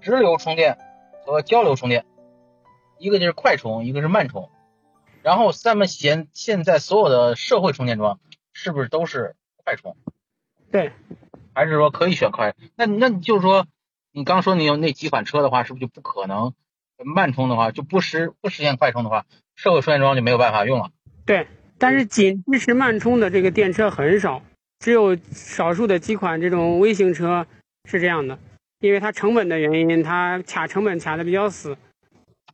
直流充电和交流充电，一个就是快充，一个是慢充。然后咱们现现在所有的社会充电桩是不是都是快充？对，还是说可以选快？那那你就是说，你刚说你有那几款车的话，是不是就不可能慢充的话就不实不实现快充的话，社会充电桩就没有办法用了？对，但是仅支持慢充的这个电车很少，只有少数的几款这种微型车是这样的。因为它成本的原因，它卡成本卡的比较死，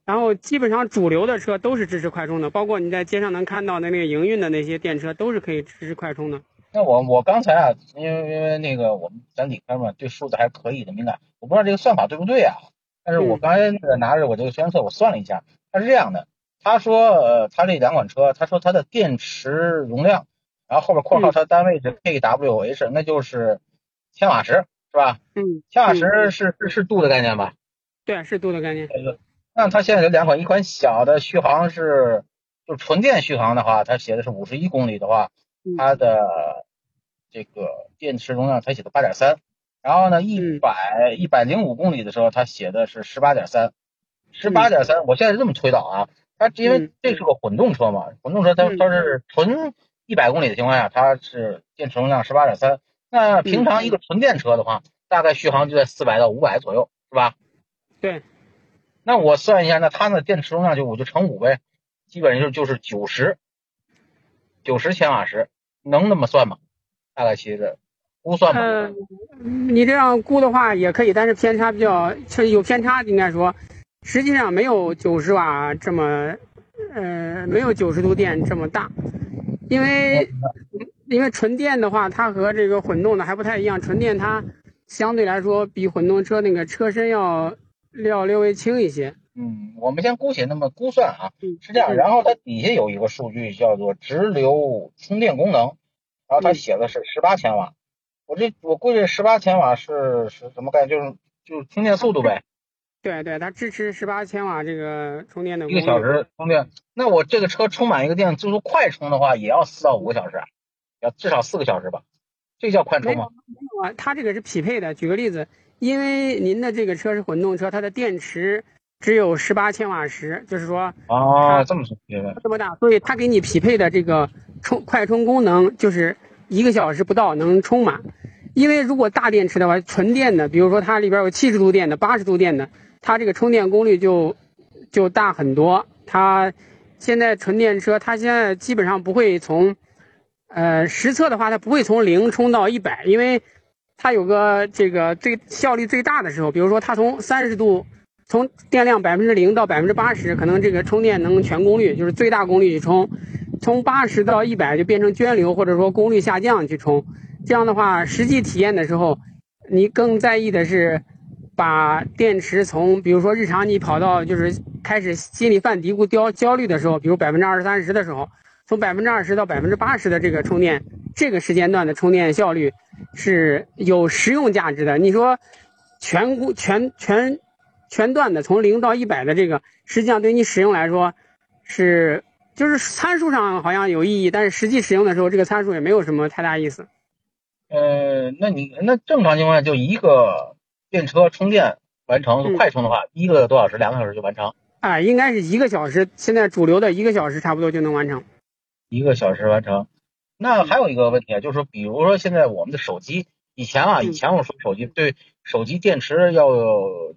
然后基本上主流的车都是支持快充的，包括你在街上能看到的那个营运的那些电车都是可以支持快充的。那我我刚才啊，因为因为那个我们咱理科嘛，对数字还可以的敏感，我不知道这个算法对不对啊？但是我刚才那个拿着我这个宣测，我算了一下，它是这样的，他说呃，他这两款车，他说它的电池容量，然后后边括号它单位是 kWh，那就是千瓦时。是吧？嗯，千瓦时是是是度的概念吧？对，是度的概念。那它现在有两款，一款小的续航是就纯电续航的话，它写的是五十一公里的话，它的这个电池容量它写的八点三，然后呢一百一百零五公里的时候，它写的是十八点三，十八点三。我现在是这么推导啊，它因为这是个混动车嘛，混动车它它是纯一百公里的情况下，它是电池容量十八点三。那平常一个纯电车的话，大概续航就在四百到五百左右，是吧？对。那我算一下，那它的电池容量就我就乘五呗，基本上就就是九十，九十千瓦时，能那么算吗？大概其实估算吗？你这样估的话也可以，但是偏差比较，有偏差应该说，实际上没有九十瓦这么，呃，没有九十度电这么大，因为。因为纯电的话，它和这个混动的还不太一样。纯电它相对来说比混动车那个车身要要略微轻一些。嗯，我们先姑且那么估算啊，是这样。然后它底下有一个数据叫做直流充电功能，然后它写的是十八千瓦。我这我估计十八千瓦是是什么概念？就是就是充电速度呗。对对，它支持十八千瓦这个充电的。一个小时充电，那我这个车充满一个电，就是快充的话，也要四到五个小时啊。要至少四个小时吧，这叫快充吗？没有啊，它这个是匹配的。举个例子，因为您的这个车是混动车，它的电池只有十八千瓦时，就是说哦，这么说这么大，所以它给你匹配的这个充快充功能就是一个小时不到能充满。因为如果大电池的话，纯电的，比如说它里边有七十度电的、八十度电的，它这个充电功率就就大很多。它现在纯电车，它现在基本上不会从呃，实测的话，它不会从零充到一百，因为它有个这个最效率最大的时候，比如说它从三十度，从电量百分之零到百分之八十，可能这个充电能全功率，就是最大功率去充；从八十到一百就变成涓流，或者说功率下降去充。这样的话，实际体验的时候，你更在意的是把电池从，比如说日常你跑到就是开始心里犯嘀咕、焦焦虑的时候，比如百分之二十三十的时候。从百分之二十到百分之八十的这个充电，这个时间段的充电效率是有实用价值的。你说全估全全全段的从零到一百的这个，实际上对你使用来说是就是参数上好像有意义，但是实际使用的时候，这个参数也没有什么太大意思。呃，那你那正常情况下就一个电车充电完成快充的话，一个多小时、两个小时就完成？啊，应该是一个小时，现在主流的一个小时差不多就能完成。一个小时完成，那还有一个问题啊，就是说，比如说现在我们的手机，以前啊，以前我说手机对手机电池要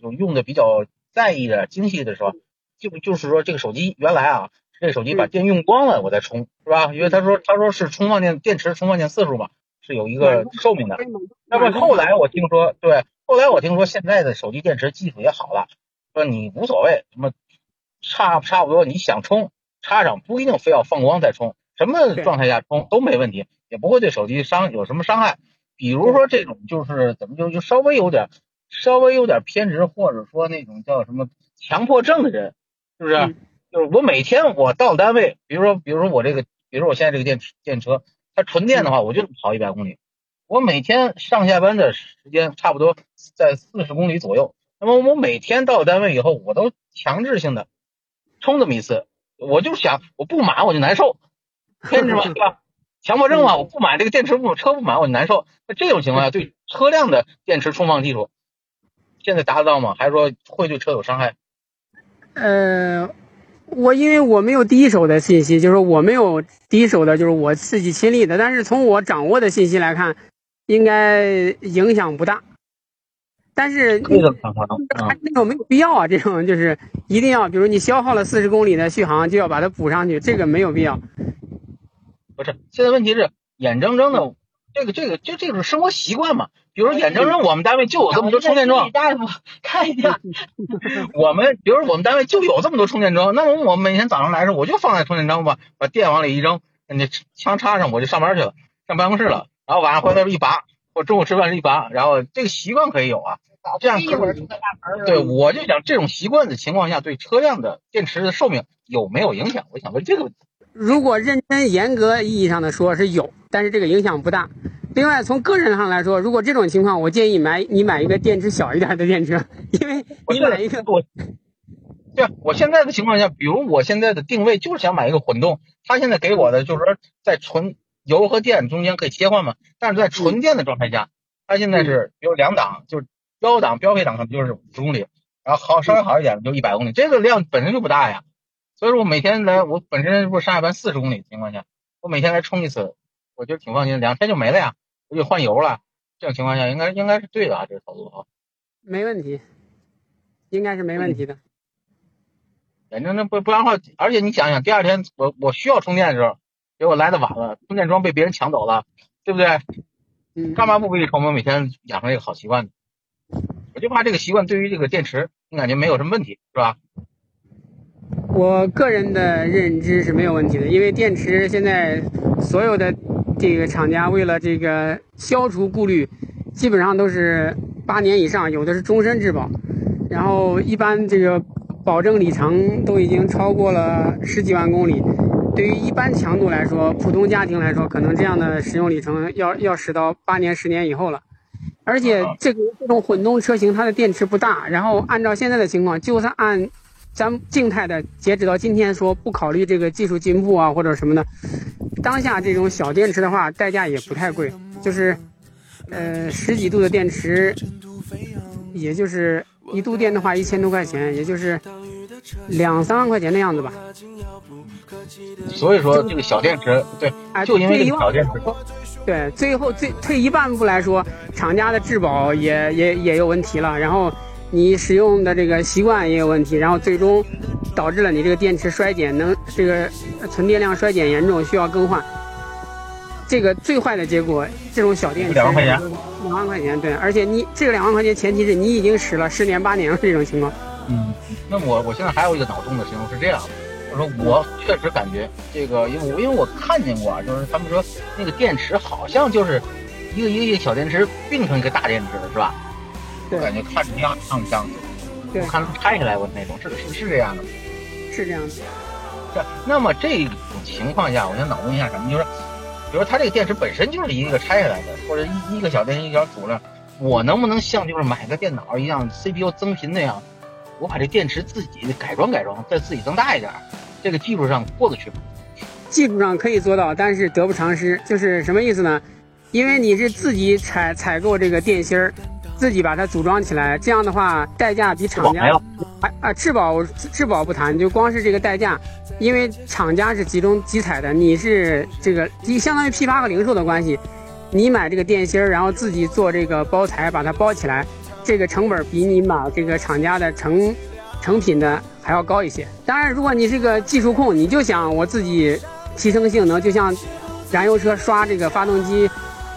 就用的比较在意的精细的时候，就就是说这个手机原来啊，这个手机把电用光了我再充，是吧？因为他说他说是充放电电池充放电次数嘛，是有一个寿命的。那么后来我听说，对，后来我听说现在的手机电池技术也好了，说你无所谓什么差差不多你想充插上，不一定非要放光再充。什么状态下充都没问题，也不会对手机伤有什么伤害。比如说这种就是怎么就就稍微有点稍微有点偏执，或者说那种叫什么强迫症的人，是不是？嗯就是我每天我到单位，比如说比如说我这个，比如说我现在这个电电车，它纯电的话，我就能跑一百公里。我每天上下班的时间差不多在四十公里左右。那么我每天到单位以后，我都强制性的充这么一次，我就想我不满我就难受，偏执嘛，对吧？强迫症嘛，我不买这个电池不车不满我难受。那这种情况下，对车辆的电池充放技术现在达得到吗？还是说会对车有伤害？呃，我因为我没有第一手的信息，就是我没有第一手的，就是我自己亲历的。但是从我掌握的信息来看，应该影响不大。但是这个那种没有必要啊，这种就是一定要，比如你消耗了四十公里的续航，就要把它补上去，这个没有必要。不是。现在问题是眼睁睁的，这个这个就这种生活习惯嘛。比如说眼睁睁我们单位就有这么多充电桩，大夫看一下，我们比如说我们单位就有这么多充电桩，那么我每天早上来的时候我就放在充电桩吧，把电往里一扔，那枪插上我就上班去了，上办公室了。然后晚上回来一拔，或中午吃饭一拔，然后这个习惯可以有啊。这样一会儿出个大门儿对，我就想这种习惯的情况下，对车辆的电池的寿命有没有影响？我想问这个问题。如果认真严格意义上的说是有，但是这个影响不大。另外，从个人上来说，如果这种情况，我建议买你买一个电池小一点的电池，因为你买一个我，对啊，我现在的情况下，比如我现在的定位就是想买一个混动，他现在给我的就是说在纯油和电中间可以切换嘛，但是在纯电的状态下，它现在是比如两档，就是标档标配档可能就是五十公里，然后好稍微好一点的就一百公里，这个量本身就不大呀，所以说我每天来，我本身如果上下班四十公里的情况下，我每天来充一次，我觉得挺放心，两天就没了呀，我就换油了，这种情况下应该应该是对的啊，这个操作啊。没问题，应该是没问题的。反正那不不然的话，而且你想想，第二天我我需要充电的时候，结果来的晚了，充电桩被别人抢走了，对不对？嗯，干嘛不为充？我每天养成一个好习惯呢？我就怕这个习惯对于这个电池，你感觉没有什么问题，是吧？我个人的认知是没有问题的，因为电池现在所有的这个厂家为了这个消除顾虑，基本上都是八年以上，有的是终身质保，然后一般这个保证里程都已经超过了十几万公里。对于一般强度来说，普通家庭来说，可能这样的使用里程要要使到八年、十年以后了。而且这个这种混动车型，它的电池不大，然后按照现在的情况，就算按咱们静态的截止到今天说不考虑这个技术进步啊或者什么的，当下这种小电池的话，代价也不太贵，就是呃十几度的电池，也就是一度电的话一千多块钱，也就是两三万块钱的样子吧。所以说这个小电池，对，啊，就因为这个小电池，对，最后最退一万步来说，厂家的质保也也也有问题了，然后你使用的这个习惯也有问题，然后最终导致了你这个电池衰减，能这个存电量衰减严重，需要更换。这个最坏的结果，这种小电池两万块钱，两万块钱，对，而且你这个两万块钱前提是你已经使了十年八年了这种情况。嗯，那我我现在还有一个脑洞的形容是这样的，就是说我确实感觉这个，因为我因为我看见过啊，就是他们说那个电池好像就是一个一个一个小电池并成一个大电池的是吧？对感觉看着像像像的，对我看他们拆下来过那种，是是是这样的。是这样的。是，那么这种情况下，我想脑洞一下什么，就是，比如它这个电池本身就是一个拆下来的，或者一一个小电池一小组了，我能不能像就是买个电脑一样，CPU 增频那样，我把这电池自己改装改装，再自己增大一点，这个技术上过得去吗？技术上可以做到，但是得不偿失。就是什么意思呢？因为你是自己采采购这个电芯儿，自己把它组装起来，这样的话代价比厂家还要啊啊质保质保不谈，就光是这个代价，因为厂家是集中集采的，你是这个你相当于批发和零售的关系，你买这个电芯儿，然后自己做这个包材把它包起来，这个成本比你买这个厂家的成成品的还要高一些。当然，如果你是个技术控，你就想我自己提升性能，就像燃油车刷这个发动机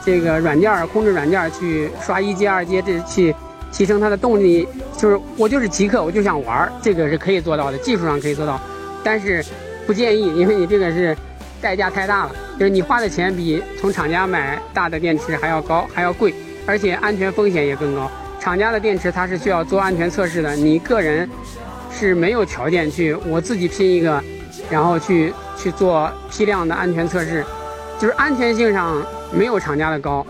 这个软件控制软件去刷一阶二阶，这去提升它的动力，就是我就是极客，我就想玩，这个是可以做到的，技术上可以做到，但是不建议，因为你这个是代价太大了，就是你花的钱比从厂家买大的电池还要高，还要贵，而且安全风险也更高。厂家的电池它是需要做安全测试的，你个人是没有条件去我自己拼一个，然后去去做批量的安全测试，就是安全性上没有厂家的高，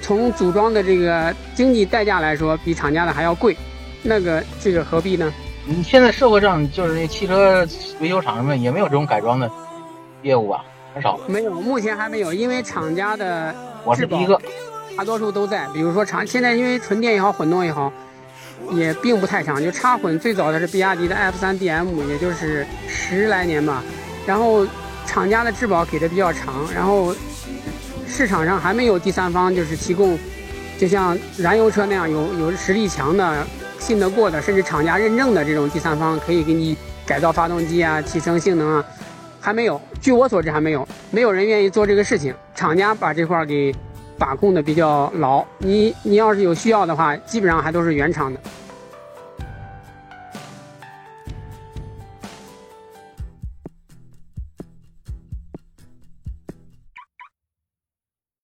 从组装的这个经济代价来说，比厂家的还要贵，那个这个何必呢？你现在社会上就是那汽车维修厂们也没有这种改装的业务吧？很少。没有，目前还没有，因为厂家的我是第一个，大多数都在。比如说厂现在因为纯电也好，混动也好，也并不太长。就插混最早的是比亚迪的 F3DM，也就是十来年吧。然后厂家的质保给的比较长，然后市场上还没有第三方就是提供，就像燃油车那样有有实力强的。信得过的，甚至厂家认证的这种第三方可以给你改造发动机啊，提升性能啊，还没有。据我所知，还没有，没有人愿意做这个事情。厂家把这块给把控的比较牢。你你要是有需要的话，基本上还都是原厂的。